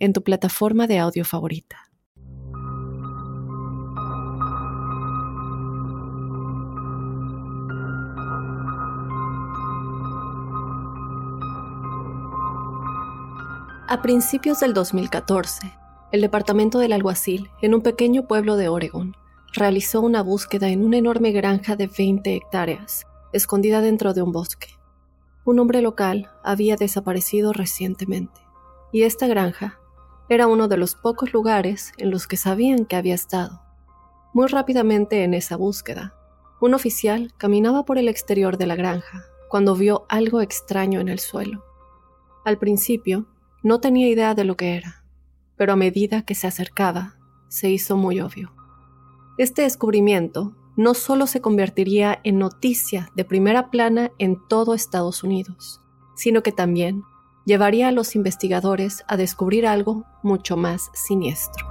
en tu plataforma de audio favorita. A principios del 2014, el Departamento del Alguacil, en un pequeño pueblo de Oregon, realizó una búsqueda en una enorme granja de 20 hectáreas, escondida dentro de un bosque. Un hombre local había desaparecido recientemente, y esta granja era uno de los pocos lugares en los que sabían que había estado. Muy rápidamente en esa búsqueda, un oficial caminaba por el exterior de la granja cuando vio algo extraño en el suelo. Al principio, no tenía idea de lo que era, pero a medida que se acercaba, se hizo muy obvio. Este descubrimiento no solo se convertiría en noticia de primera plana en todo Estados Unidos, sino que también llevaría a los investigadores a descubrir algo mucho más siniestro.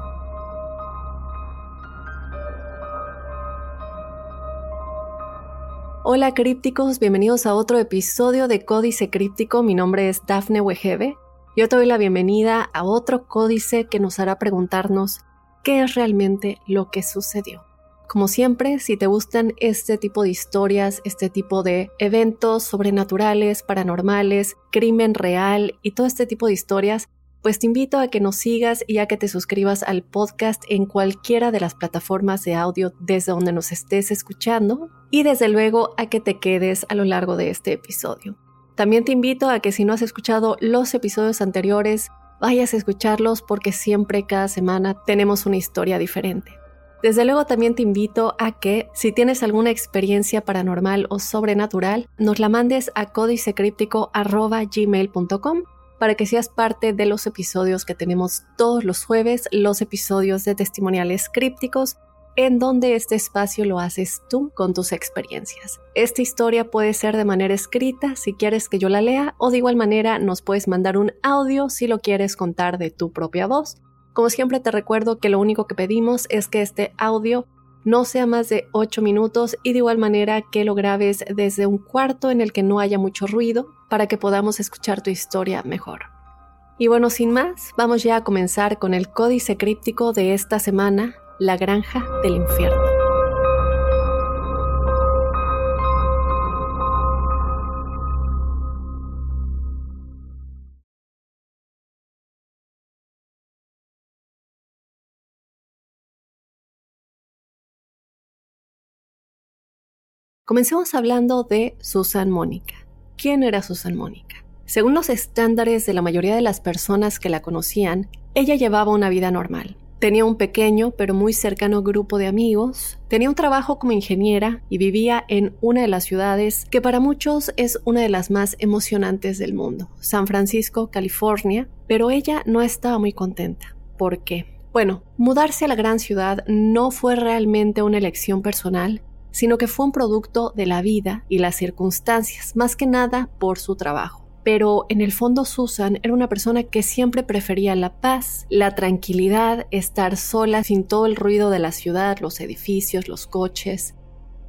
Hola crípticos, bienvenidos a otro episodio de Códice Críptico. Mi nombre es Dafne Wegebe. Yo te doy la bienvenida a otro códice que nos hará preguntarnos qué es realmente lo que sucedió. Como siempre, si te gustan este tipo de historias, este tipo de eventos sobrenaturales, paranormales, crimen real y todo este tipo de historias, pues te invito a que nos sigas y a que te suscribas al podcast en cualquiera de las plataformas de audio desde donde nos estés escuchando y desde luego a que te quedes a lo largo de este episodio. También te invito a que si no has escuchado los episodios anteriores, vayas a escucharlos porque siempre cada semana tenemos una historia diferente. Desde luego también te invito a que si tienes alguna experiencia paranormal o sobrenatural, nos la mandes a códicecríptico.gmail.com para que seas parte de los episodios que tenemos todos los jueves, los episodios de testimoniales crípticos, en donde este espacio lo haces tú con tus experiencias. Esta historia puede ser de manera escrita si quieres que yo la lea o de igual manera nos puedes mandar un audio si lo quieres contar de tu propia voz como siempre te recuerdo que lo único que pedimos es que este audio no sea más de 8 minutos y de igual manera que lo grabes desde un cuarto en el que no haya mucho ruido para que podamos escuchar tu historia mejor. Y bueno, sin más, vamos ya a comenzar con el códice críptico de esta semana, La Granja del Infierno. Comencemos hablando de Susan Mónica. ¿Quién era Susan Mónica? Según los estándares de la mayoría de las personas que la conocían, ella llevaba una vida normal. Tenía un pequeño pero muy cercano grupo de amigos, tenía un trabajo como ingeniera y vivía en una de las ciudades que para muchos es una de las más emocionantes del mundo, San Francisco, California, pero ella no estaba muy contenta. ¿Por qué? Bueno, mudarse a la gran ciudad no fue realmente una elección personal, sino que fue un producto de la vida y las circunstancias, más que nada por su trabajo. Pero en el fondo Susan era una persona que siempre prefería la paz, la tranquilidad, estar sola sin todo el ruido de la ciudad, los edificios, los coches.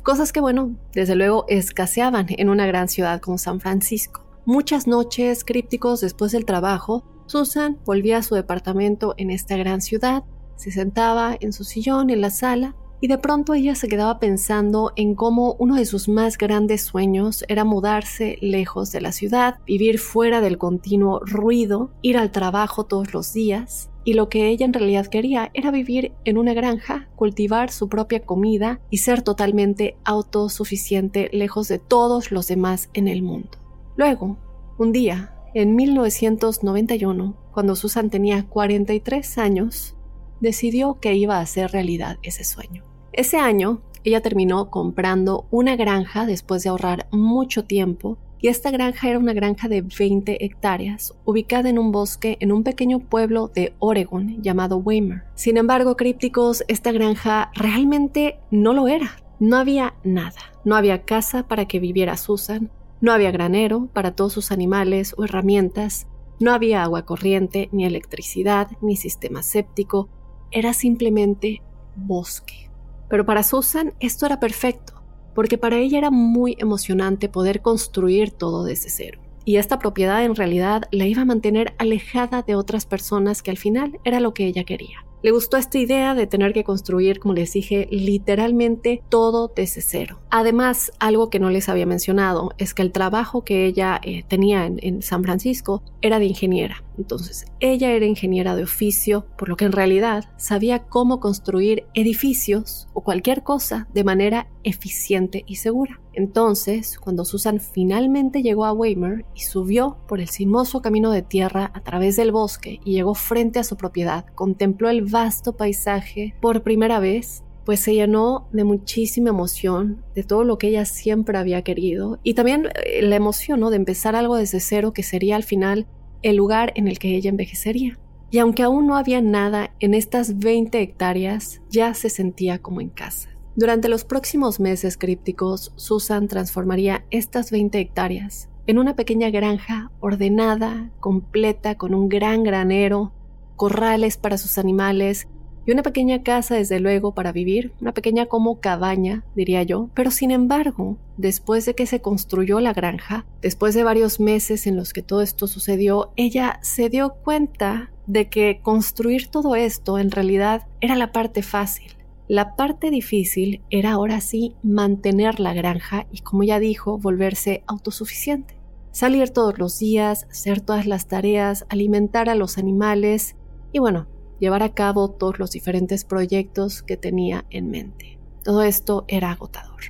Cosas que, bueno, desde luego escaseaban en una gran ciudad como San Francisco. Muchas noches crípticos después del trabajo, Susan volvía a su departamento en esta gran ciudad, se sentaba en su sillón en la sala y de pronto ella se quedaba pensando en cómo uno de sus más grandes sueños era mudarse lejos de la ciudad, vivir fuera del continuo ruido, ir al trabajo todos los días, y lo que ella en realidad quería era vivir en una granja, cultivar su propia comida y ser totalmente autosuficiente lejos de todos los demás en el mundo. Luego, un día, en 1991, cuando Susan tenía 43 años, decidió que iba a hacer realidad ese sueño. Ese año, ella terminó comprando una granja después de ahorrar mucho tiempo y esta granja era una granja de 20 hectáreas, ubicada en un bosque en un pequeño pueblo de Oregon llamado Weimar. Sin embargo, crípticos, esta granja realmente no lo era. No había nada. No había casa para que viviera Susan, no había granero para todos sus animales o herramientas, no había agua corriente, ni electricidad, ni sistema séptico, era simplemente bosque. Pero para Susan esto era perfecto porque para ella era muy emocionante poder construir todo desde cero. Y esta propiedad en realidad la iba a mantener alejada de otras personas que al final era lo que ella quería. Le gustó esta idea de tener que construir, como les dije, literalmente todo desde cero. Además, algo que no les había mencionado es que el trabajo que ella eh, tenía en, en San Francisco era de ingeniera. Entonces, ella era ingeniera de oficio, por lo que en realidad sabía cómo construir edificios o cualquier cosa de manera eficiente y segura. Entonces, cuando Susan finalmente llegó a Weimar y subió por el sinuoso camino de tierra a través del bosque y llegó frente a su propiedad, contempló el vasto paisaje por primera vez, pues se llenó de muchísima emoción, de todo lo que ella siempre había querido y también eh, la emoción de empezar algo desde cero que sería al final el lugar en el que ella envejecería. Y aunque aún no había nada en estas 20 hectáreas, ya se sentía como en casa. Durante los próximos meses crípticos, Susan transformaría estas 20 hectáreas en una pequeña granja ordenada, completa, con un gran granero, corrales para sus animales una pequeña casa, desde luego, para vivir, una pequeña como cabaña, diría yo. Pero sin embargo, después de que se construyó la granja, después de varios meses en los que todo esto sucedió, ella se dio cuenta de que construir todo esto en realidad era la parte fácil. La parte difícil era ahora sí mantener la granja y, como ya dijo, volverse autosuficiente. Salir todos los días, hacer todas las tareas, alimentar a los animales y bueno, llevar a cabo todos los diferentes proyectos que tenía en mente. Todo esto era agotador.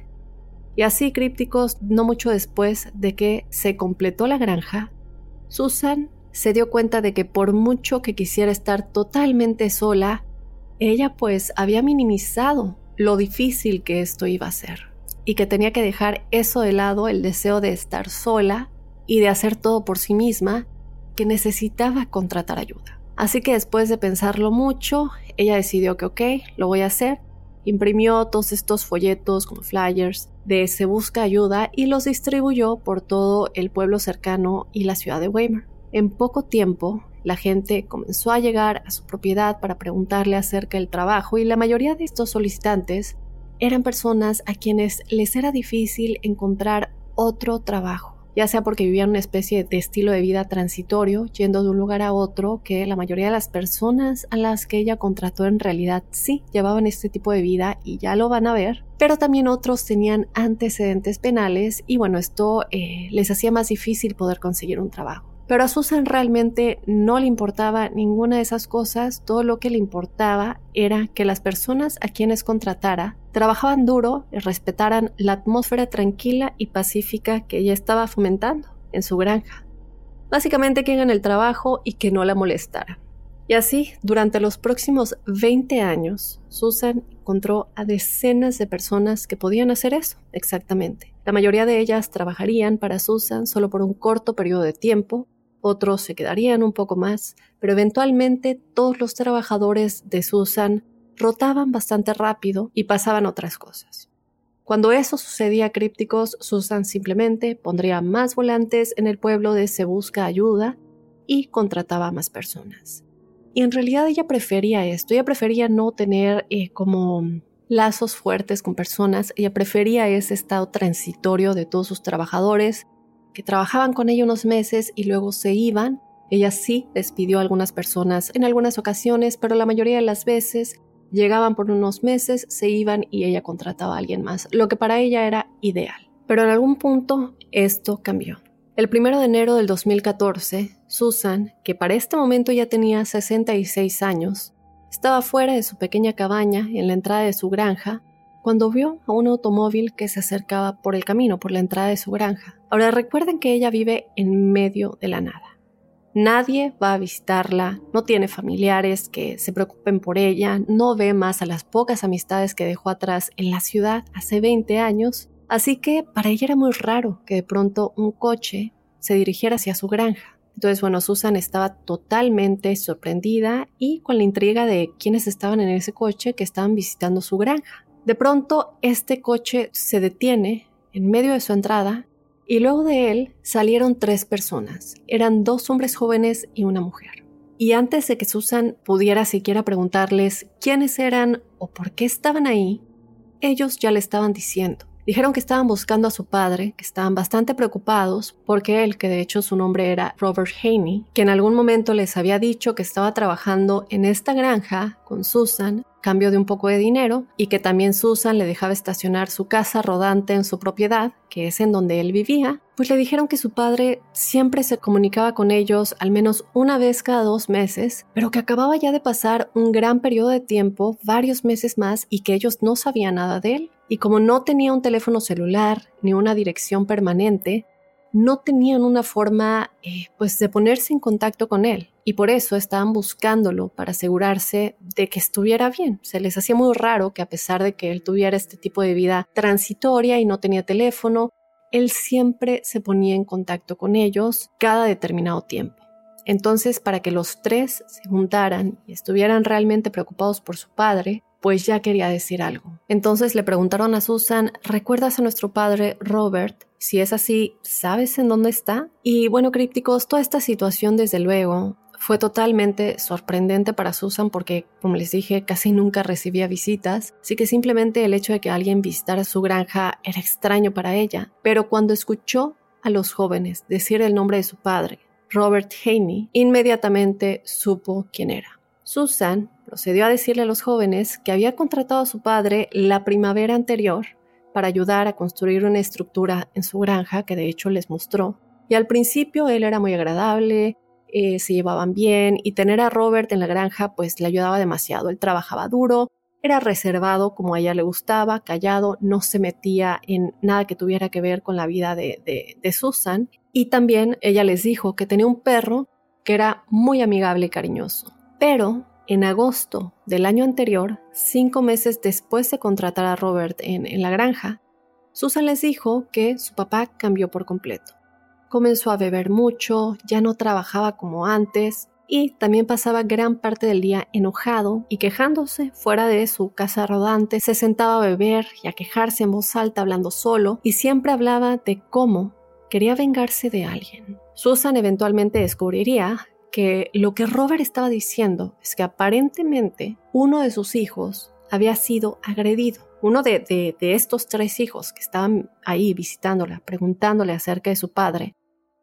Y así, crípticos, no mucho después de que se completó la granja, Susan se dio cuenta de que por mucho que quisiera estar totalmente sola, ella pues había minimizado lo difícil que esto iba a ser y que tenía que dejar eso de lado, el deseo de estar sola y de hacer todo por sí misma, que necesitaba contratar ayuda. Así que después de pensarlo mucho, ella decidió que ok, lo voy a hacer. Imprimió todos estos folletos como flyers de Se Busca Ayuda y los distribuyó por todo el pueblo cercano y la ciudad de Weimar. En poco tiempo, la gente comenzó a llegar a su propiedad para preguntarle acerca del trabajo y la mayoría de estos solicitantes eran personas a quienes les era difícil encontrar otro trabajo, ya sea porque vivían una especie de estilo de vida transitorio, yendo de un lugar a otro, que la mayoría de las personas a las que ella contrató en realidad sí llevaban este tipo de vida y ya lo van a ver, pero también otros tenían antecedentes penales y bueno, esto eh, les hacía más difícil poder conseguir un trabajo. Pero a Susan realmente no le importaba ninguna de esas cosas, todo lo que le importaba era que las personas a quienes contratara trabajaban duro y respetaran la atmósfera tranquila y pacífica que ella estaba fomentando en su granja. Básicamente que hagan el trabajo y que no la molestara. Y así, durante los próximos 20 años, Susan encontró a decenas de personas que podían hacer eso, exactamente. La mayoría de ellas trabajarían para Susan solo por un corto periodo de tiempo, otros se quedarían un poco más, pero eventualmente todos los trabajadores de Susan rotaban bastante rápido y pasaban otras cosas. Cuando eso sucedía crípticos, Susan simplemente pondría más volantes en el pueblo de Se Busca Ayuda y contrataba a más personas. Y en realidad ella prefería esto, ella prefería no tener eh, como lazos fuertes con personas, ella prefería ese estado transitorio de todos sus trabajadores, que trabajaban con ella unos meses y luego se iban. Ella sí despidió a algunas personas en algunas ocasiones, pero la mayoría de las veces llegaban por unos meses, se iban y ella contrataba a alguien más, lo que para ella era ideal. Pero en algún punto esto cambió. El primero de enero del 2014, Susan, que para este momento ya tenía 66 años, estaba fuera de su pequeña cabaña en la entrada de su granja cuando vio a un automóvil que se acercaba por el camino, por la entrada de su granja. Ahora recuerden que ella vive en medio de la nada. Nadie va a visitarla, no tiene familiares que se preocupen por ella, no ve más a las pocas amistades que dejó atrás en la ciudad hace 20 años, Así que para ella era muy raro que de pronto un coche se dirigiera hacia su granja. Entonces, bueno, Susan estaba totalmente sorprendida y con la intriga de quiénes estaban en ese coche que estaban visitando su granja. De pronto, este coche se detiene en medio de su entrada y luego de él salieron tres personas. Eran dos hombres jóvenes y una mujer. Y antes de que Susan pudiera siquiera preguntarles quiénes eran o por qué estaban ahí, ellos ya le estaban diciendo. Dijeron que estaban buscando a su padre, que estaban bastante preocupados porque él, que de hecho su nombre era Robert Haney, que en algún momento les había dicho que estaba trabajando en esta granja con Susan cambio de un poco de dinero y que también Susan le dejaba estacionar su casa rodante en su propiedad, que es en donde él vivía, pues le dijeron que su padre siempre se comunicaba con ellos al menos una vez cada dos meses, pero que acababa ya de pasar un gran periodo de tiempo, varios meses más, y que ellos no sabían nada de él. Y como no tenía un teléfono celular ni una dirección permanente, no tenían una forma eh, pues de ponerse en contacto con él y por eso estaban buscándolo para asegurarse de que estuviera bien. Se les hacía muy raro que a pesar de que él tuviera este tipo de vida transitoria y no tenía teléfono, él siempre se ponía en contacto con ellos cada determinado tiempo. Entonces, para que los tres se juntaran y estuvieran realmente preocupados por su padre, pues ya quería decir algo. Entonces le preguntaron a Susan, ¿recuerdas a nuestro padre Robert? Si es así, ¿sabes en dónde está? Y bueno, crípticos, toda esta situación desde luego fue totalmente sorprendente para Susan porque, como les dije, casi nunca recibía visitas, así que simplemente el hecho de que alguien visitara su granja era extraño para ella. Pero cuando escuchó a los jóvenes decir el nombre de su padre, Robert Haney, inmediatamente supo quién era. Susan procedió a decirle a los jóvenes que había contratado a su padre la primavera anterior para ayudar a construir una estructura en su granja que de hecho les mostró. Y al principio él era muy agradable, eh, se llevaban bien y tener a Robert en la granja pues le ayudaba demasiado. Él trabajaba duro, era reservado como a ella le gustaba, callado, no se metía en nada que tuviera que ver con la vida de, de Susan. Y también ella les dijo que tenía un perro que era muy amigable y cariñoso. Pero en agosto del año anterior, cinco meses después de contratar a Robert en, la granja, Susan les dijo que su papá cambió por completo. Comenzó a beber mucho, ya no trabajaba como antes y también pasaba gran parte del día enojado y quejándose fuera de su casa rodante, se sentaba a beber y a quejarse en voz alta hablando solo y siempre hablaba de cómo quería vengarse de alguien. Susan eventualmente descubriría que lo que Robert estaba diciendo es que aparentemente uno de sus hijos había sido agredido. Uno de, de, estos tres hijos que estaban ahí visitándola, preguntándole acerca de su padre,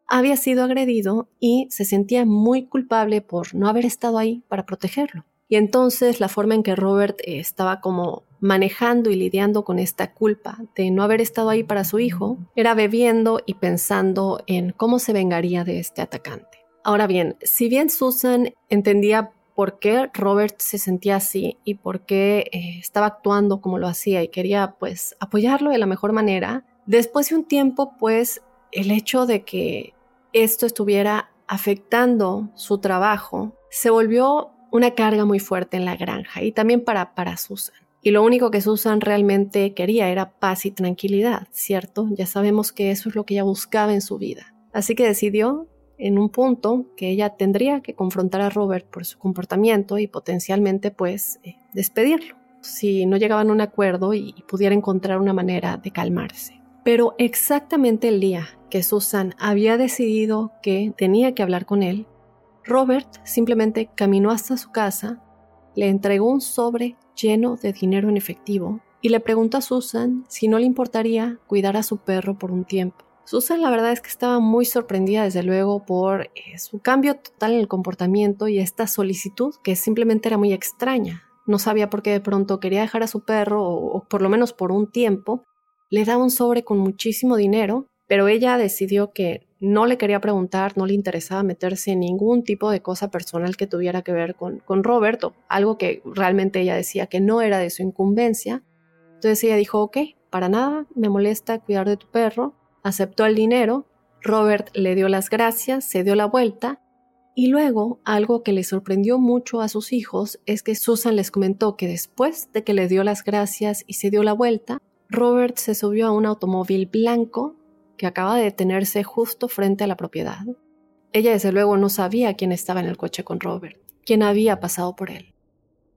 había sido agredido y se sentía muy culpable por no haber estado ahí para protegerlo. Y entonces la forma en que Robert eh, estaba como manejando y lidiando con esta culpa de no haber estado ahí para su hijo era bebiendo y pensando en cómo se vengaría de este atacante. Ahora bien, si bien Susan entendía por qué Robert se sentía así y por qué eh, estaba actuando como lo hacía y quería pues apoyarlo de la mejor manera, después de un tiempo pues el hecho de que esto estuviera afectando su trabajo se volvió una carga muy fuerte en la granja y también para, para Susan. Y lo único que Susan realmente quería era paz y tranquilidad, ¿cierto? Ya sabemos que eso es lo que ella buscaba en su vida. Así que decidió en un punto que ella tendría que confrontar a Robert por su comportamiento y potencialmente pues eh, despedirlo si no llegaban a un acuerdo y, y pudiera encontrar una manera de calmarse. Pero exactamente el día que Susan había decidido que tenía que hablar con él, Robert simplemente caminó hasta su casa, le entregó un sobre lleno de dinero en efectivo y le preguntó a Susan si no le importaría cuidar a su perro por un tiempo. Susan la verdad es que estaba muy sorprendida desde luego por eh, su cambio total en el comportamiento y esta solicitud que simplemente era muy extraña. No sabía por qué de pronto quería dejar a su perro o, por lo menos por un tiempo. Le da un sobre con muchísimo dinero, pero ella decidió que no le quería preguntar, no le interesaba meterse en ningún tipo de cosa personal que tuviera que ver con, con Roberto, algo que realmente ella decía que no era de su incumbencia. Entonces ella dijo, ok, para nada, me molesta cuidar de tu perro, aceptó el dinero, Robert le dio las gracias, se dio la vuelta y luego algo que le sorprendió mucho a sus hijos es que Susan les comentó que después de que le dio las gracias y se dio la vuelta, Robert se subió a un automóvil blanco que acaba de detenerse justo frente a la propiedad. Ella desde luego no sabía quién estaba en el coche con Robert, quién había pasado por él.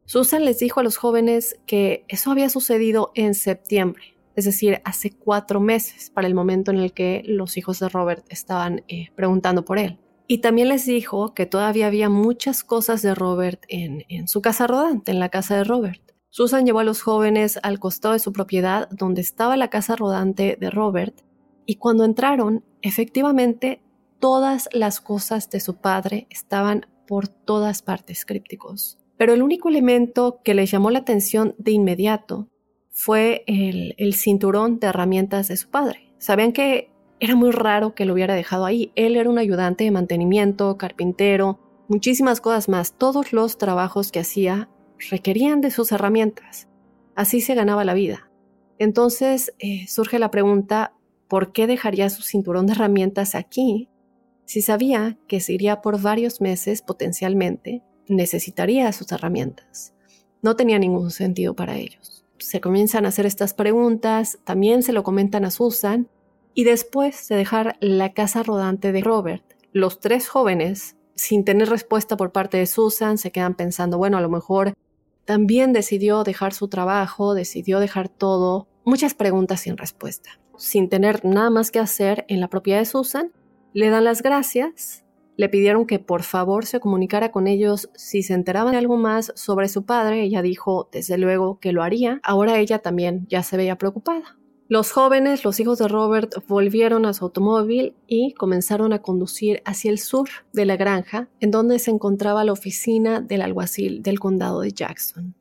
Susan les dijo a los jóvenes que eso había sucedido en septiembre, es decir, hace cuatro meses para el momento en el que los hijos de Robert estaban eh, preguntando por él. Y también les dijo que todavía había muchas cosas de Robert en, en su casa rodante, en la casa de Robert. Susan llevó a los jóvenes al costado de su propiedad donde estaba la casa rodante de Robert y cuando entraron, efectivamente, todas las cosas de su padre estaban por todas partes crípticos. Pero el único elemento que les llamó la atención de inmediato fue el, el cinturón de herramientas de su padre. Sabían que era muy raro que lo hubiera dejado ahí. Él era un ayudante de mantenimiento, carpintero, muchísimas cosas más. Todos los trabajos que hacía requerían de sus herramientas. Así se ganaba la vida. Entonces eh, surge la pregunta, ¿por qué dejaría su cinturón de herramientas aquí si sabía que se iría por varios meses potencialmente? Necesitaría sus herramientas. No tenía ningún sentido para ellos. Se comienzan a hacer estas preguntas, también se lo comentan a Susan, y después de dejar la casa rodante de Robert, los tres jóvenes, sin tener respuesta por parte de Susan, se quedan pensando, bueno, a lo mejor también decidió dejar su trabajo, decidió dejar todo, muchas preguntas sin respuesta. Sin tener nada más que hacer en la propiedad de Susan, le dan las gracias, le pidieron que por favor se comunicara con ellos si se enteraban de algo más sobre su padre. Ella dijo, desde luego, que lo haría. Ahora ella también ya se veía preocupada. Los jóvenes, los hijos de Robert, volvieron a su automóvil y comenzaron a conducir hacia el sur de la granja, en donde se encontraba la oficina del alguacil del condado de Jackson.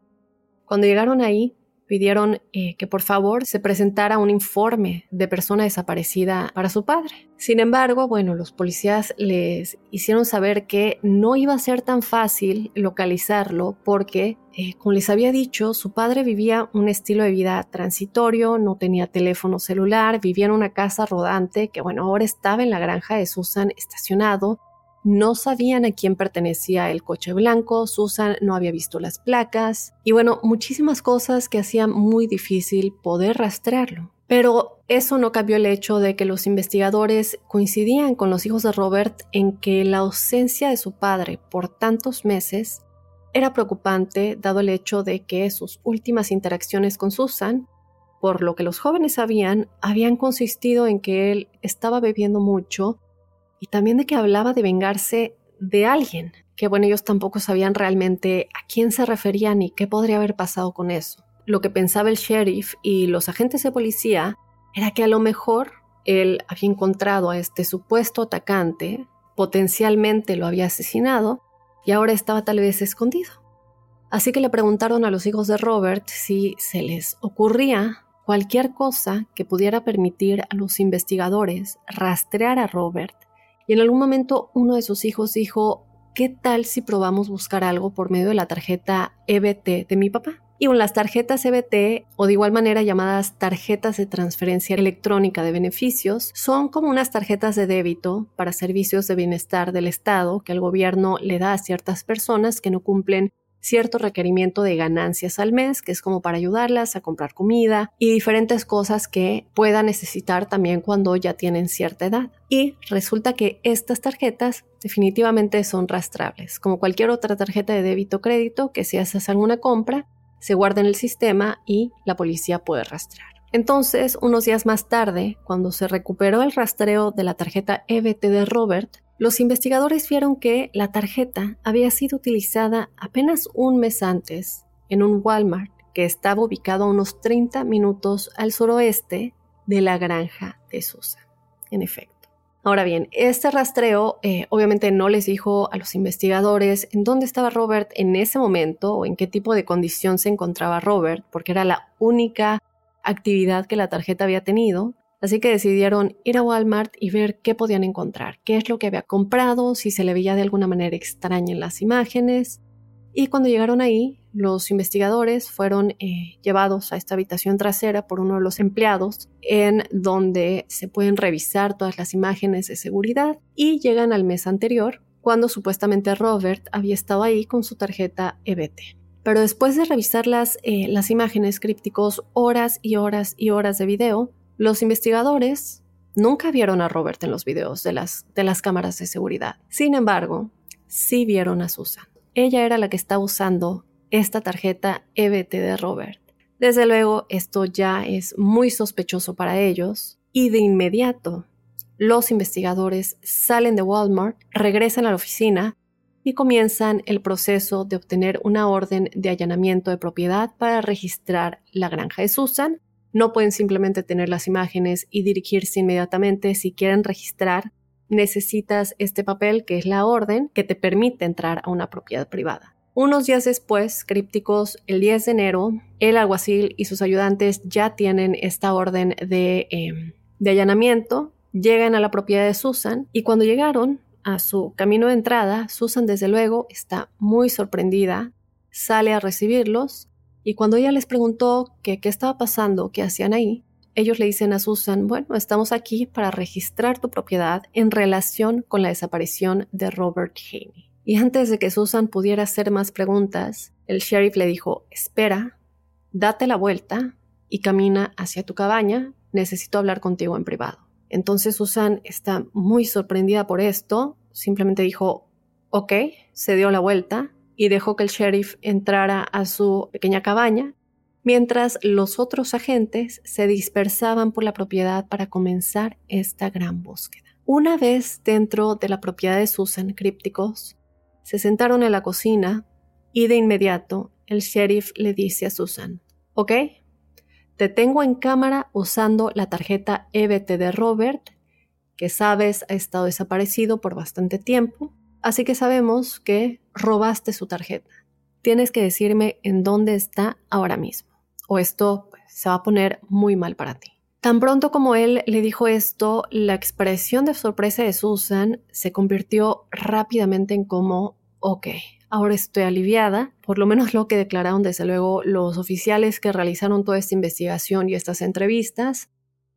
Cuando llegaron ahí, pidieron eh, que por favor se presentara un informe de persona desaparecida para su padre. Sin embargo, bueno, los policías les hicieron saber que no iba a ser tan fácil localizarlo porque, eh, como les había dicho, su padre vivía un estilo de vida transitorio, no tenía teléfono celular, vivía en una casa rodante que, bueno, ahora estaba en la granja de Susan estacionado no sabían a quién pertenecía el coche blanco, Susan no había visto las placas y bueno, muchísimas cosas que hacían muy difícil poder rastrearlo. Pero eso no cambió el hecho de que los investigadores coincidían con los hijos de Robert en que la ausencia de su padre por tantos meses era preocupante dado el hecho de que sus últimas interacciones con Susan, por lo que los jóvenes sabían, habían consistido en que él estaba bebiendo mucho y también de que hablaba de vengarse de alguien, que bueno, ellos tampoco sabían realmente a quién se referían y qué podría haber pasado con eso. Lo que pensaba el sheriff y los agentes de policía era que a lo mejor él había encontrado a este supuesto atacante, potencialmente lo había asesinado y ahora estaba tal vez escondido. Así que le preguntaron a los hijos de Robert si se les ocurría cualquier cosa que pudiera permitir a los investigadores rastrear a Robert y en algún momento uno de sus hijos dijo, ¿qué tal si probamos buscar algo por medio de la tarjeta EBT de mi papá? Y con las tarjetas EBT, o de igual manera llamadas tarjetas de transferencia electrónica de beneficios, son como unas tarjetas de débito para servicios de bienestar del Estado que el gobierno le da a ciertas personas que no cumplen cierto requerimiento de ganancias al mes, que es como para ayudarlas a comprar comida y diferentes cosas que puedan necesitar también cuando ya tienen cierta edad. Y resulta que estas tarjetas definitivamente son rastrables, como cualquier otra tarjeta de débito o crédito que si haces alguna compra, se guarda en el sistema y la policía puede rastrear. Entonces, unos días más tarde, cuando se recuperó el rastreo de la tarjeta EBT de Robert, los investigadores vieron que la tarjeta había sido utilizada apenas un mes antes en un Walmart que estaba ubicado a unos 30 minutos al suroeste de la granja de Susan. En efecto. Ahora bien, este rastreo eh, obviamente no les dijo a los investigadores en dónde estaba Robert en ese momento o en qué tipo de condición se encontraba Robert, porque era la única actividad que la tarjeta había tenido, Así que decidieron ir a Walmart y ver qué podían encontrar, qué es lo que había comprado, si se le veía de alguna manera extraña en las imágenes. Y cuando llegaron ahí, los investigadores fueron eh, llevados a esta habitación trasera por uno de los empleados, en donde se pueden revisar todas las imágenes de seguridad y llegan al mes anterior, cuando supuestamente Robert había estado ahí con su tarjeta EBT. Pero después de revisar las, eh, las imágenes crípticos, horas y horas y horas de video, los investigadores nunca vieron a Robert en los videos de las, de las cámaras de seguridad. Sin embargo, sí vieron a Susan. Ella era la que estaba usando esta tarjeta EBT de Robert. Desde luego, esto ya es muy sospechoso para ellos y de inmediato los investigadores salen de Walmart, regresan a la oficina y comienzan el proceso de obtener una orden de allanamiento de propiedad para registrar la granja de Susan. No pueden simplemente tener las imágenes y dirigirse inmediatamente. Si quieren registrar, necesitas este papel que es la orden que te permite entrar a una propiedad privada. Unos días después, crípticos, el 10 de enero, el alguacil y sus ayudantes ya tienen esta orden de, em, de allanamiento, llegan a la propiedad de Susan y cuando llegaron, a su camino de entrada, Susan desde luego está muy sorprendida, sale a recibirlos y cuando ella les preguntó qué estaba pasando, qué hacían ahí, ellos le dicen a Susan, bueno, estamos aquí para registrar tu propiedad en relación con la desaparición de Robert Haney. Y antes de que Susan pudiera hacer más preguntas, el sheriff le dijo, espera, date la vuelta y camina hacia tu cabaña, necesito hablar contigo en privado. Entonces Susan está muy sorprendida por esto, simplemente dijo, ok, se dio la vuelta y dejó que el sheriff entrara a su pequeña cabaña, mientras los otros agentes se dispersaban por la propiedad para comenzar esta gran búsqueda. Una vez dentro de la propiedad de Susan Crípticos, se sentaron en la cocina y de inmediato el sheriff le dice a Susan, ok, te tengo en cámara usando la tarjeta EBT de Robert, que sabes ha estado desaparecido por bastante tiempo, así que sabemos que robaste su tarjeta. Tienes que decirme en dónde está ahora mismo, o esto pues, se va a poner muy mal para ti. Tan pronto como él le dijo esto, la expresión de sorpresa de Susan se convirtió rápidamente en como, ok, Ahora estoy aliviada, por lo menos lo que declararon desde luego los oficiales que realizaron toda esta investigación y estas entrevistas.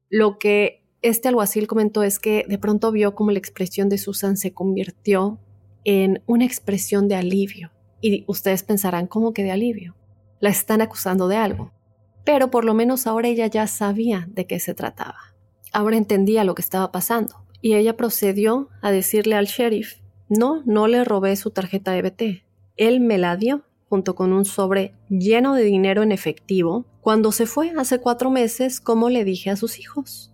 Lo que este alguacil comentó es que de pronto vio como la expresión de Susan se convirtió en una expresión de alivio. Y ustedes pensarán, ¿cómo que de alivio? La están acusando de algo. Pero por lo menos ahora ella ya sabía de qué se trataba. Ahora entendía lo que estaba pasando. Y ella procedió a decirle al sheriff no, no le robé su tarjeta de BT. Él me la dio junto con un sobre lleno de dinero en efectivo cuando se fue hace cuatro meses como le dije a sus hijos.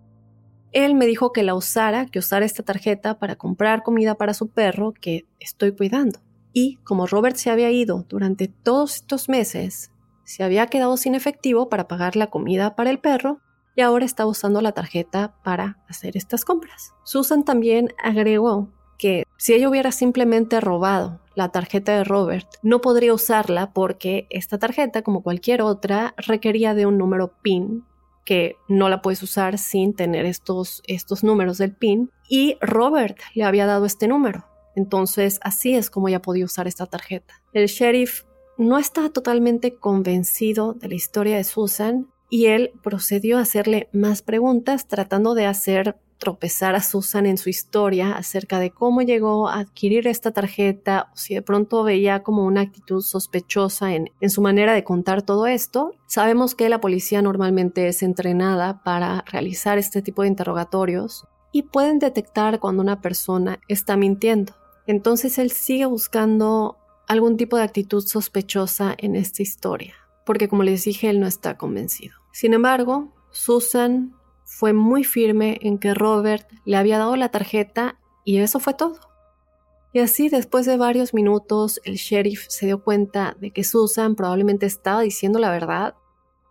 Él me dijo que la usara, que usara esta tarjeta para comprar comida para su perro que estoy cuidando. Y como Robert se había ido durante todos estos meses, se había quedado sin efectivo para pagar la comida para el perro y ahora está usando la tarjeta para hacer estas compras. Susan también agregó que si ella hubiera simplemente robado la tarjeta de Robert, no podría usarla porque esta tarjeta, como cualquier otra, requería de un número PIN que no la puedes usar sin tener estos, estos números del PIN y Robert le había dado este número. Entonces así es como ella podía usar esta tarjeta. El sheriff no estaba totalmente convencido de la historia de Susan y él procedió a hacerle más preguntas tratando de hacer tropezar a Susan en su historia acerca de cómo llegó a adquirir esta tarjeta o si de pronto veía como una actitud sospechosa en, en su manera de contar todo esto. Sabemos que la policía normalmente es entrenada para realizar este tipo de interrogatorios y pueden detectar cuando una persona está mintiendo. Entonces él sigue buscando algún tipo de actitud sospechosa en esta historia, porque como les dije, él no está convencido. Sin embargo, Susan fue muy firme en que Robert le había dado la tarjeta y eso fue todo. Y así, después de varios minutos, el sheriff se dio cuenta de que Susan probablemente estaba diciendo la verdad,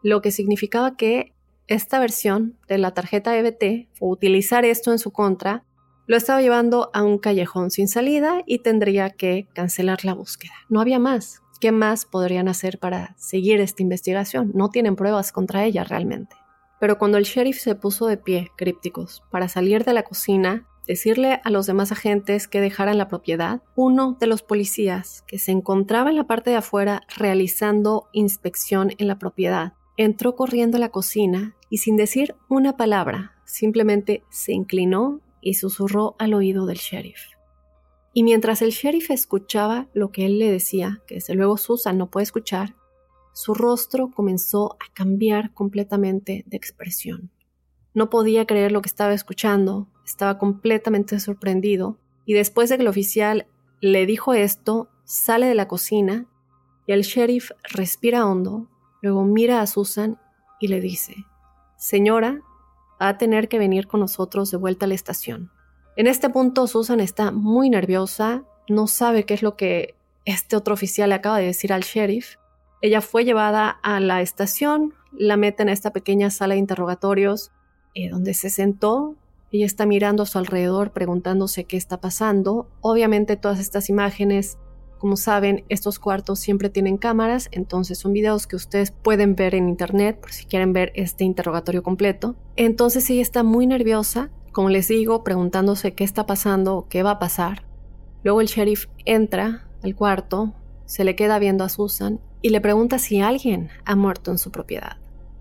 lo que significaba que esta versión de la tarjeta EBT, o utilizar esto en su contra, lo estaba llevando a un callejón sin salida y tendría que cancelar la búsqueda. No había más. ¿Qué más podrían hacer para seguir esta investigación? No tienen pruebas contra ella realmente. Pero cuando el sheriff se puso de pie, crípticos, para salir de la cocina, decirle a los demás agentes que dejaran la propiedad, uno de los policías que se encontraba en la parte de afuera realizando inspección en la propiedad, entró corriendo a la cocina y sin decir una palabra, simplemente se inclinó y susurró al oído del sheriff. Y mientras el sheriff escuchaba lo que él le decía, que desde luego Susan no puede escuchar, su rostro comenzó a cambiar completamente de expresión. No podía creer lo que estaba escuchando, estaba completamente sorprendido, y después de que el oficial le dijo esto, sale de la cocina y el sheriff respira hondo, luego mira a Susan y le dice, Señora, va a tener que venir con nosotros de vuelta a la estación. En este punto Susan está muy nerviosa, no sabe qué es lo que este otro oficial le acaba de decir al sheriff. Ella fue llevada a la estación, la meten en esta pequeña sala de interrogatorios, eh, donde se sentó. Ella está mirando a su alrededor preguntándose qué está pasando. Obviamente todas estas imágenes como saben, estos cuartos siempre tienen cámaras, entonces son videos que ustedes pueden ver en internet por si quieren ver este interrogatorio completo. Entonces ella está muy nerviosa, como les digo, preguntándose qué está pasando qué va a pasar. Luego el sheriff entra al cuarto, se le queda viendo a Susan y le pregunta si alguien ha muerto en su propiedad.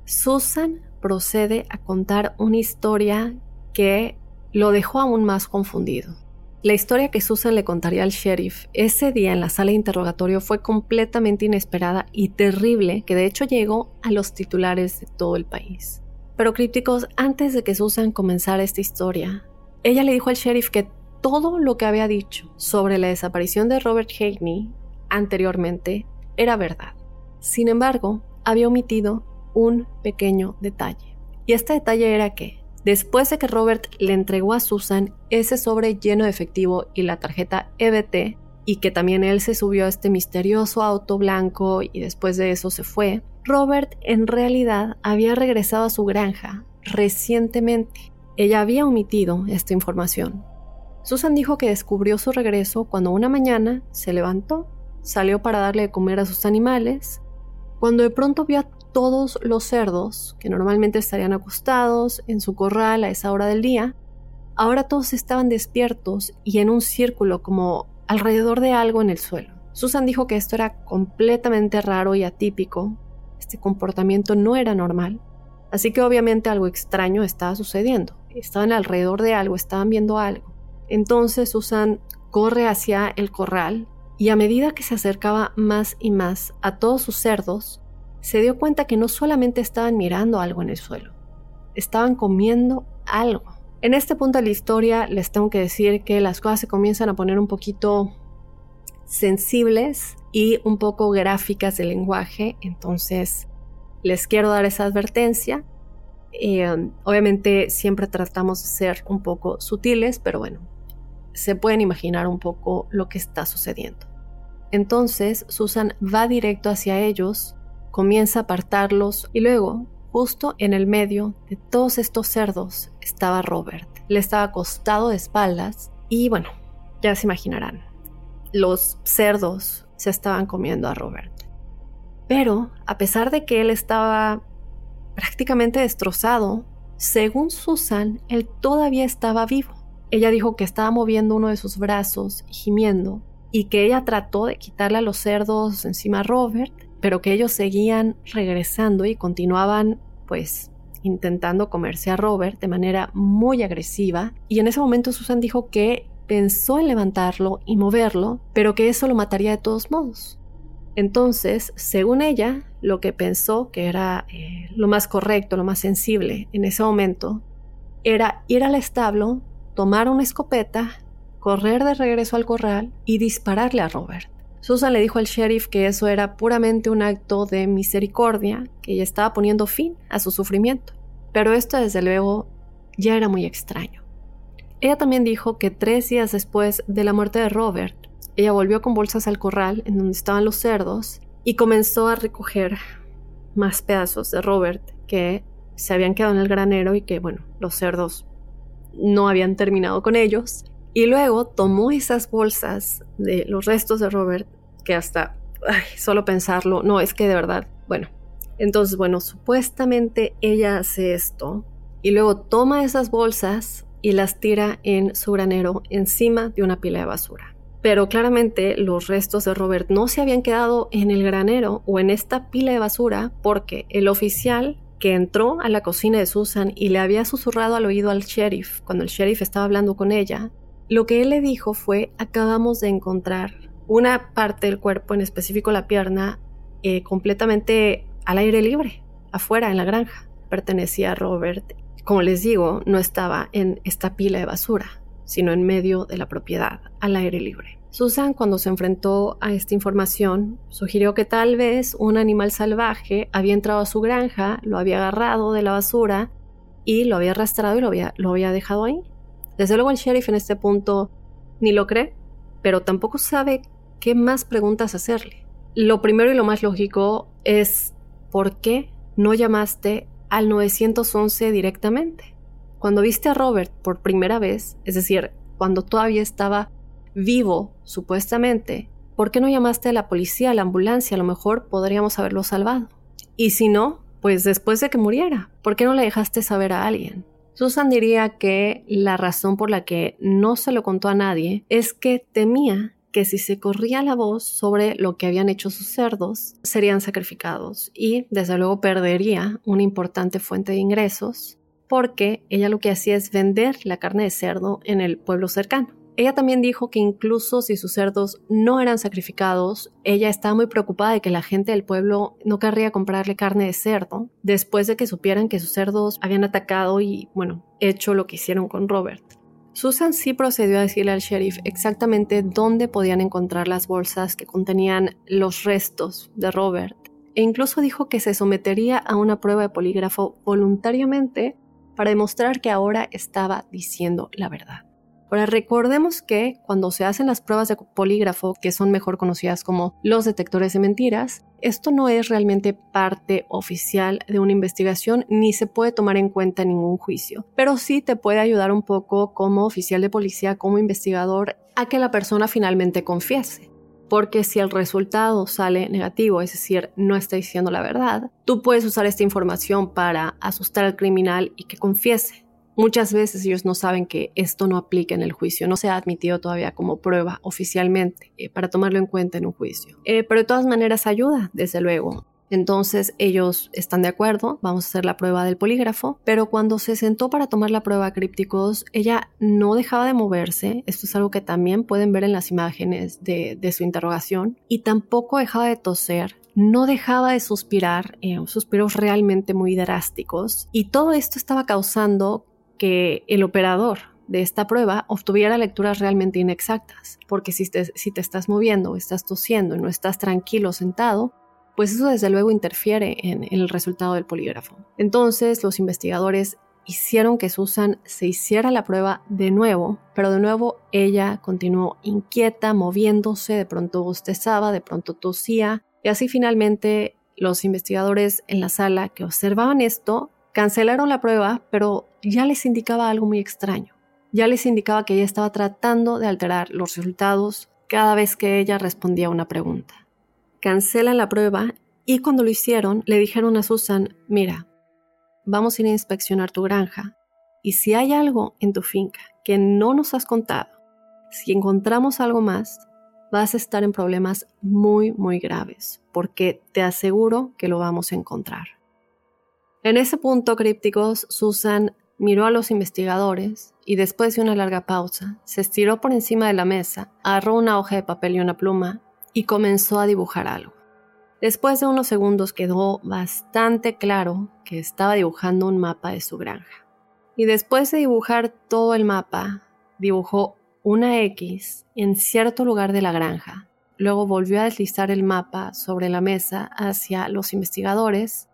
Susan procede a contar una historia que lo dejó aún más confundido. La historia que Susan le contaría al sheriff ese día en la sala de interrogatorio fue completamente inesperada y terrible, que de hecho llegó a los titulares de todo el país. Pero crípticos, antes de que Susan comenzara esta historia, ella le dijo al sheriff que todo lo que había dicho sobre la desaparición de Robert Hagney anteriormente era verdad. Sin embargo, había omitido un pequeño detalle. Y este detalle era que Después de que Robert le entregó a Susan ese sobre lleno de efectivo y la tarjeta EBT, y que también él se subió a este misterioso auto blanco y después de eso se fue, Robert en realidad había regresado a su granja recientemente. Ella había omitido esta información. Susan dijo que descubrió su regreso cuando una mañana se levantó, salió para darle de comer a sus animales, cuando de pronto vio a todos los cerdos, que normalmente estarían acostados en su corral a esa hora del día, ahora todos estaban despiertos y en un círculo como alrededor de algo en el suelo. Susan dijo que esto era completamente raro y atípico, este comportamiento no era normal, así que obviamente algo extraño estaba sucediendo, estaban alrededor de algo, estaban viendo algo. Entonces Susan corre hacia el corral y a medida que se acercaba más y más a todos sus cerdos, se dio cuenta que no solamente estaban mirando algo en el suelo, estaban comiendo algo. En este punto de la historia les tengo que decir que las cosas se comienzan a poner un poquito sensibles y un poco gráficas de lenguaje, entonces les quiero dar esa advertencia. Eh, obviamente siempre tratamos de ser un poco sutiles, pero bueno, se pueden imaginar un poco lo que está sucediendo. Entonces Susan va directo hacia ellos comienza a apartarlos y luego, justo en el medio de todos estos cerdos, estaba Robert. Le estaba acostado de espaldas y bueno, ya se imaginarán, los cerdos se estaban comiendo a Robert. Pero, a pesar de que él estaba prácticamente destrozado, según Susan, él todavía estaba vivo. Ella dijo que estaba moviendo uno de sus brazos gimiendo, y que ella trató de quitarle a los cerdos encima a Robert, pero que ellos seguían regresando y continuaban pues intentando comerse a Robert de manera muy agresiva y en ese momento Susan dijo que pensó en levantarlo y moverlo, pero que eso lo mataría de todos modos. Entonces, según ella, lo que pensó que era eh, lo más correcto, lo más sensible en ese momento, era ir al establo, tomar una escopeta, correr de regreso al corral y dispararle a Robert. Susan le dijo al sheriff que eso era puramente un acto de misericordia, que ella estaba poniendo fin a su sufrimiento. Pero esto desde luego ya era muy extraño. Ella también dijo que tres días después de la muerte de Robert, ella volvió con bolsas al corral en donde estaban los cerdos y comenzó a recoger más pedazos de Robert que se habían quedado en el granero y que, bueno, los cerdos no habían terminado con ellos. Y luego tomó esas bolsas de los restos de Robert que hasta, solo pensarlo, no, es que de verdad, bueno. Entonces, bueno, supuestamente ella hace esto y luego toma esas bolsas y las tira en su granero encima de una pila de basura. Pero claramente los restos de Robert no se habían quedado en el granero o en esta pila de basura porque el oficial que entró a la cocina de Susan y le había susurrado al oído al sheriff cuando el sheriff estaba hablando con ella, Lo que él le dijo fue, acabamos de encontrar una parte del cuerpo, en específico la pierna, eh, completamente al aire libre, afuera, en la granja. Pertenecía a Robert. Como les digo, no estaba en esta pila de basura, sino en medio de la propiedad, al aire libre. Susan, cuando se enfrentó a esta información, sugirió que tal vez un animal salvaje había entrado a su granja, lo había agarrado de la basura y lo había arrastrado y lo había, dejado ahí. Desde luego el sheriff en este punto ni lo cree, pero tampoco sabe qué más preguntas hacerle. Lo primero y lo más lógico es ¿por qué no llamaste al 911 directamente? Cuando viste a Robert por primera vez, es decir, cuando todavía estaba vivo, supuestamente, ¿por qué no llamaste a la policía, a la ambulancia? A lo mejor podríamos haberlo salvado. Y si no, pues después de que muriera, ¿por qué no le dejaste saber a alguien? Susan diría que la razón por la que no se lo contó a nadie es que temía que si se corría la voz sobre lo que habían hecho sus cerdos, serían sacrificados y desde luego perdería una importante fuente de ingresos porque ella lo que hacía es vender la carne de cerdo en el pueblo cercano. Ella también dijo que incluso si sus cerdos no eran sacrificados, ella estaba muy preocupada de que la gente del pueblo no querría comprarle carne de cerdo después de que supieran que sus cerdos habían atacado y, bueno, hecho lo que hicieron con Robert. Susan sí procedió a decirle al sheriff exactamente dónde podían encontrar las bolsas que contenían los restos de Robert e incluso dijo que se sometería a una prueba de polígrafo voluntariamente para demostrar que ahora estaba diciendo la verdad. Ahora recordemos que cuando se hacen las pruebas de polígrafo, que son mejor conocidas como los detectores de mentiras, esto no es realmente parte oficial de una investigación ni se puede tomar en cuenta en ningún juicio, pero sí te puede ayudar un poco como oficial de policía, como investigador, a que la persona finalmente confiese. Porque si el resultado sale negativo, es decir, no está diciendo la verdad, tú puedes usar esta información para asustar al criminal y que confiese. Muchas veces ellos no saben que esto no aplica en el juicio, no se ha admitido todavía como prueba oficialmente eh, para tomarlo en cuenta en un juicio. Eh, pero de todas maneras ayuda, desde luego. Entonces ellos están de acuerdo, vamos a hacer la prueba del polígrafo, pero cuando se sentó para tomar la prueba crípticos, ella no dejaba de moverse, esto es algo que también pueden ver en las imágenes de, su interrogación, y tampoco dejaba de toser, no dejaba de suspirar, eh, suspiros realmente muy drásticos, y todo esto estaba causando que el operador de esta prueba obtuviera lecturas realmente inexactas, porque si te, si te estás moviendo, estás tosiendo y no estás tranquilo sentado, pues eso desde luego interfiere en, en el resultado del polígrafo. Entonces los investigadores hicieron que Susan se hiciera la prueba de nuevo, pero de nuevo ella continuó inquieta, moviéndose, de pronto bostezaba, de pronto tosía, y así finalmente los investigadores en la sala que observaban esto Cancelaron la prueba, pero ya les indicaba algo muy extraño. Ya les indicaba que ella estaba tratando de alterar los resultados cada vez que ella respondía a una pregunta. Cancelan la prueba y cuando lo hicieron le dijeron a Susan, mira, vamos a ir a inspeccionar tu granja y si hay algo en tu finca que no nos has contado, si encontramos algo más, vas a estar en problemas muy, muy graves, porque te aseguro que lo vamos a encontrar. En ese punto, crípticos, Susan miró a los investigadores y después de una larga pausa, se estiró por encima de la mesa, agarró una hoja de papel y una pluma y comenzó a dibujar algo. Después de unos segundos quedó bastante claro que estaba dibujando un mapa de su granja. Y después de dibujar todo el mapa, dibujó una X en cierto lugar de la granja. Luego volvió a deslizar el mapa sobre la mesa hacia los investigadores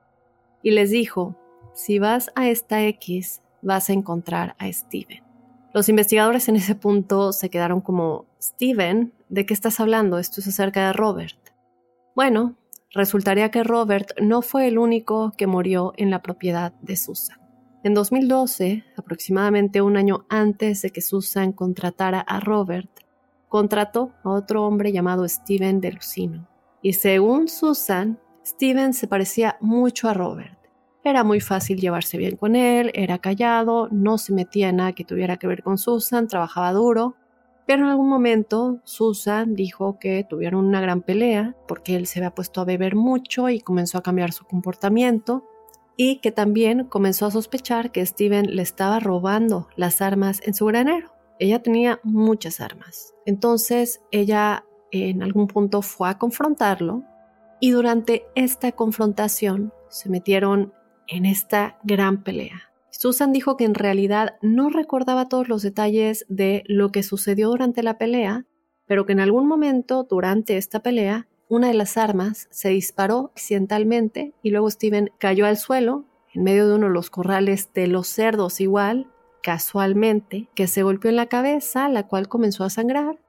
y les dijo, si vas a esta X, vas a encontrar a Steven. Los investigadores en ese punto se quedaron como, Steven, ¿de qué estás hablando? Esto es acerca de Robert. Bueno, resultaría que Robert no fue el único que murió en la propiedad de Susan. En 2012, aproximadamente un año antes de que Susan contratara a Robert, contrató a otro hombre llamado Steven Delusino. Y según Susan, Steven se parecía mucho a Robert. Era muy fácil llevarse bien con él, era callado, no se metía en nada que tuviera que ver con Susan, trabajaba duro. Pero en algún momento Susan dijo que tuvieron una gran pelea porque él se había puesto a beber mucho y comenzó a cambiar su comportamiento y que también comenzó a sospechar que Steven le estaba robando las armas en su granero. ella tenía muchas armas. Entonces ella en algún punto fue a confrontarlo y durante esta confrontación se metieron en esta gran pelea. Susan dijo que en realidad no recordaba todos los detalles de lo que sucedió durante la pelea, pero que en algún momento durante esta pelea una de las armas se disparó accidentalmente y luego Steven cayó al suelo en medio de uno de los corrales de los cerdos igual, casualmente, que se golpeó en la cabeza, la cual comenzó a sangrar,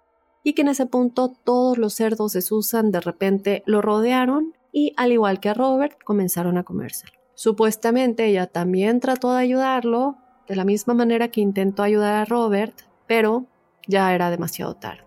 y que en ese punto todos los cerdos de Susan de repente lo rodearon y al igual que a Robert comenzaron a comérselo. Supuestamente ella también trató de ayudarlo de la misma manera que intentó ayudar a Robert, pero ya era demasiado tarde.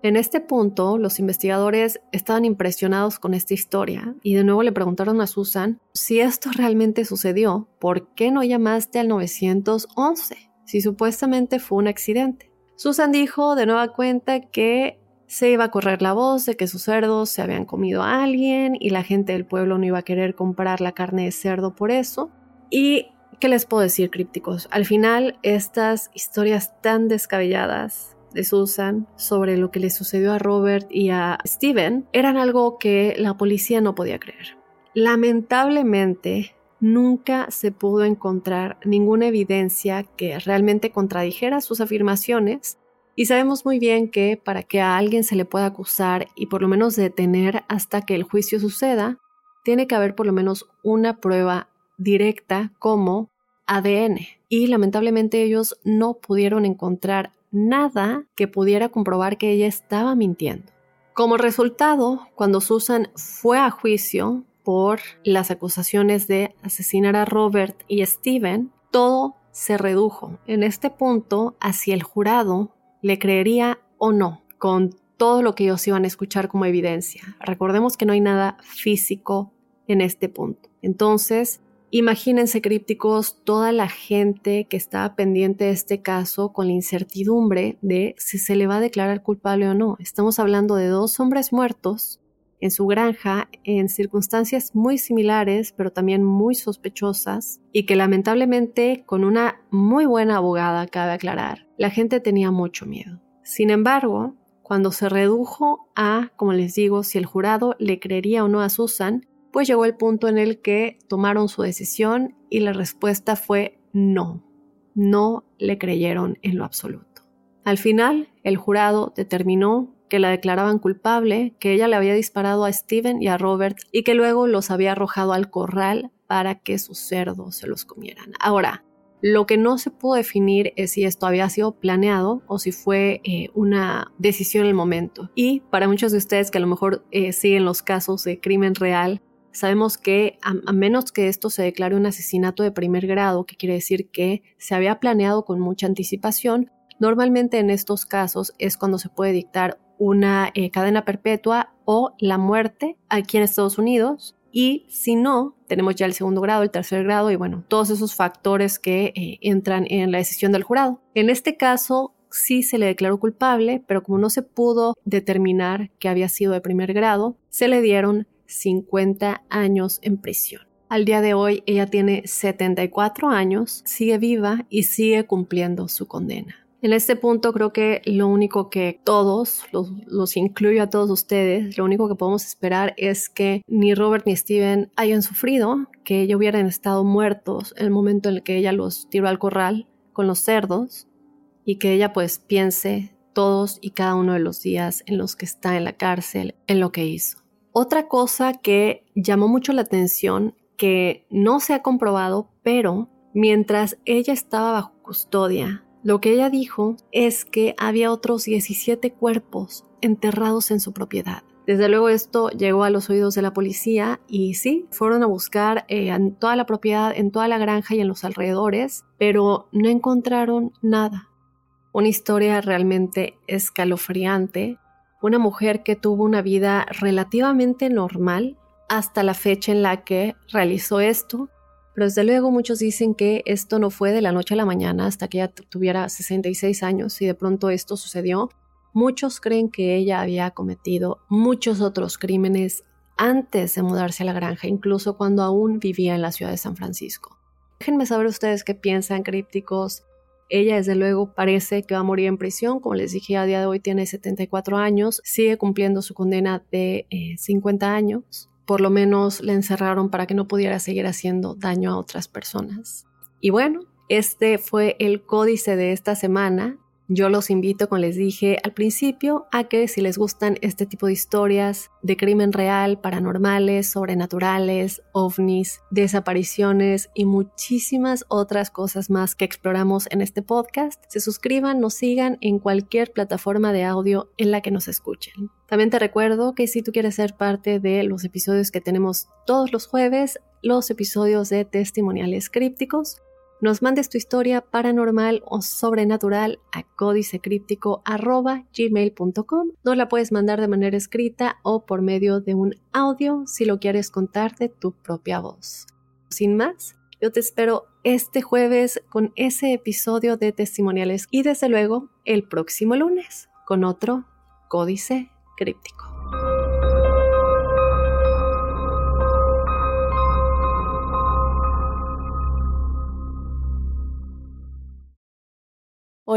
En este punto, los investigadores estaban impresionados con esta historia y de nuevo le preguntaron a Susan si esto realmente sucedió, ¿por qué no llamaste al 911? Si supuestamente fue un accidente. Susan dijo de nueva cuenta que se iba a correr la voz de que sus cerdos se habían comido a alguien y la gente del pueblo no iba a querer comprar la carne de cerdo por eso. Y, ¿qué les puedo decir, crípticos? Al final, estas historias tan descabelladas de Susan sobre lo que le sucedió a Robert y a Steven eran algo que la policía no podía creer. Lamentablemente, nunca se pudo encontrar ninguna evidencia que realmente contradijera sus afirmaciones y sabemos muy bien que para que a alguien se le pueda acusar y por lo menos detener hasta que el juicio suceda, tiene que haber por lo menos una prueba directa como ADN. Y lamentablemente ellos no pudieron encontrar nada que pudiera comprobar que ella estaba mintiendo. Como resultado, cuando Susan fue a juicio por las acusaciones de asesinar a Robert y Steven, todo se redujo en este punto a si el jurado le creería o no, con todo lo que ellos iban a escuchar como evidencia. Recordemos que no hay nada físico en este punto. Entonces, Imagínense crípticos toda la gente que estaba pendiente de este caso con la incertidumbre de si se le va a declarar culpable o no. Estamos hablando de dos hombres muertos en su granja en circunstancias muy similares pero también muy sospechosas y que lamentablemente con una muy buena abogada, cabe aclarar, la gente tenía mucho miedo. Sin embargo, cuando se redujo a, como les digo, si el jurado le creería o no a Susan, pues llegó el punto en el que tomaron su decisión y la respuesta fue no. No le creyeron en lo absoluto. Al final, el jurado determinó que la declaraban culpable, que ella le había disparado a Steven y a Robert y que luego los había arrojado al corral para que sus cerdos se los comieran. Ahora, lo que no se pudo definir es si esto había sido planeado o si fue eh, una decisión en el momento. Y para muchos de ustedes que a lo mejor eh, siguen los casos de crimen real, Sabemos que a, menos que esto se declare un asesinato de primer grado, que quiere decir que se había planeado con mucha anticipación, normalmente en estos casos es cuando se puede dictar una eh, cadena perpetua o la muerte aquí en Estados Unidos. Y si no, tenemos ya el segundo grado, el tercer grado y bueno, todos esos factores que eh, entran en la decisión del jurado. En este caso, sí se le declaró culpable, pero como no se pudo determinar que había sido de primer grado, se le dieron 50 años en prisión. Al día de hoy ella tiene 74 años, sigue viva y sigue cumpliendo su condena. En este punto creo que lo único que todos, los, los, incluyo a todos ustedes, lo único que podemos esperar es que ni Robert ni Steven hayan sufrido, que ellos hubieran estado muertos el momento en el que ella los tiró al corral con los cerdos y que ella pues piense todos y cada uno de los días en los que está en la cárcel, en lo que hizo. Otra cosa que llamó mucho la atención, que no se ha comprobado, pero mientras ella estaba bajo custodia, lo que ella dijo es que había otros 17 cuerpos enterrados en su propiedad. Desde luego esto llegó a los oídos de la policía y sí, fueron a buscar eh, en toda la propiedad, en toda la granja y en los alrededores, pero no encontraron nada. Una historia realmente escalofriante una mujer que tuvo una vida relativamente normal hasta la fecha en la que realizó esto, pero desde luego muchos dicen que esto no fue de la noche a la mañana hasta que ella tuviera 66 años y de pronto esto sucedió. Muchos creen que ella había cometido muchos otros crímenes antes de mudarse a la granja, incluso cuando aún vivía en la ciudad de San Francisco. Déjenme saber ustedes qué piensan, crípticos. Ella, desde luego, parece que va a morir en prisión. Como les dije, a día de hoy tiene 74 años, sigue cumpliendo su condena de 50 eh, años. Por lo menos le encerraron para que no pudiera seguir haciendo daño a otras personas. Y bueno, este fue el códice de esta semana. Yo los invito, como les dije al principio, a que si les gustan este tipo de historias de crimen real, paranormales, sobrenaturales, ovnis, desapariciones y muchísimas otras cosas más que exploramos en este podcast, se suscriban, nos sigan en cualquier plataforma de audio en la que nos escuchen. También te recuerdo que si tú quieres ser parte de los episodios que tenemos todos los jueves, los episodios de testimoniales crípticos, nos mandes tu historia paranormal o sobrenatural a códicecríptico.gmail.com. Nos la puedes mandar de manera escrita o por medio de un audio si lo quieres contar de tu propia voz. Sin más, yo te espero este jueves con ese episodio de testimoniales y desde luego el próximo lunes con otro códice críptico.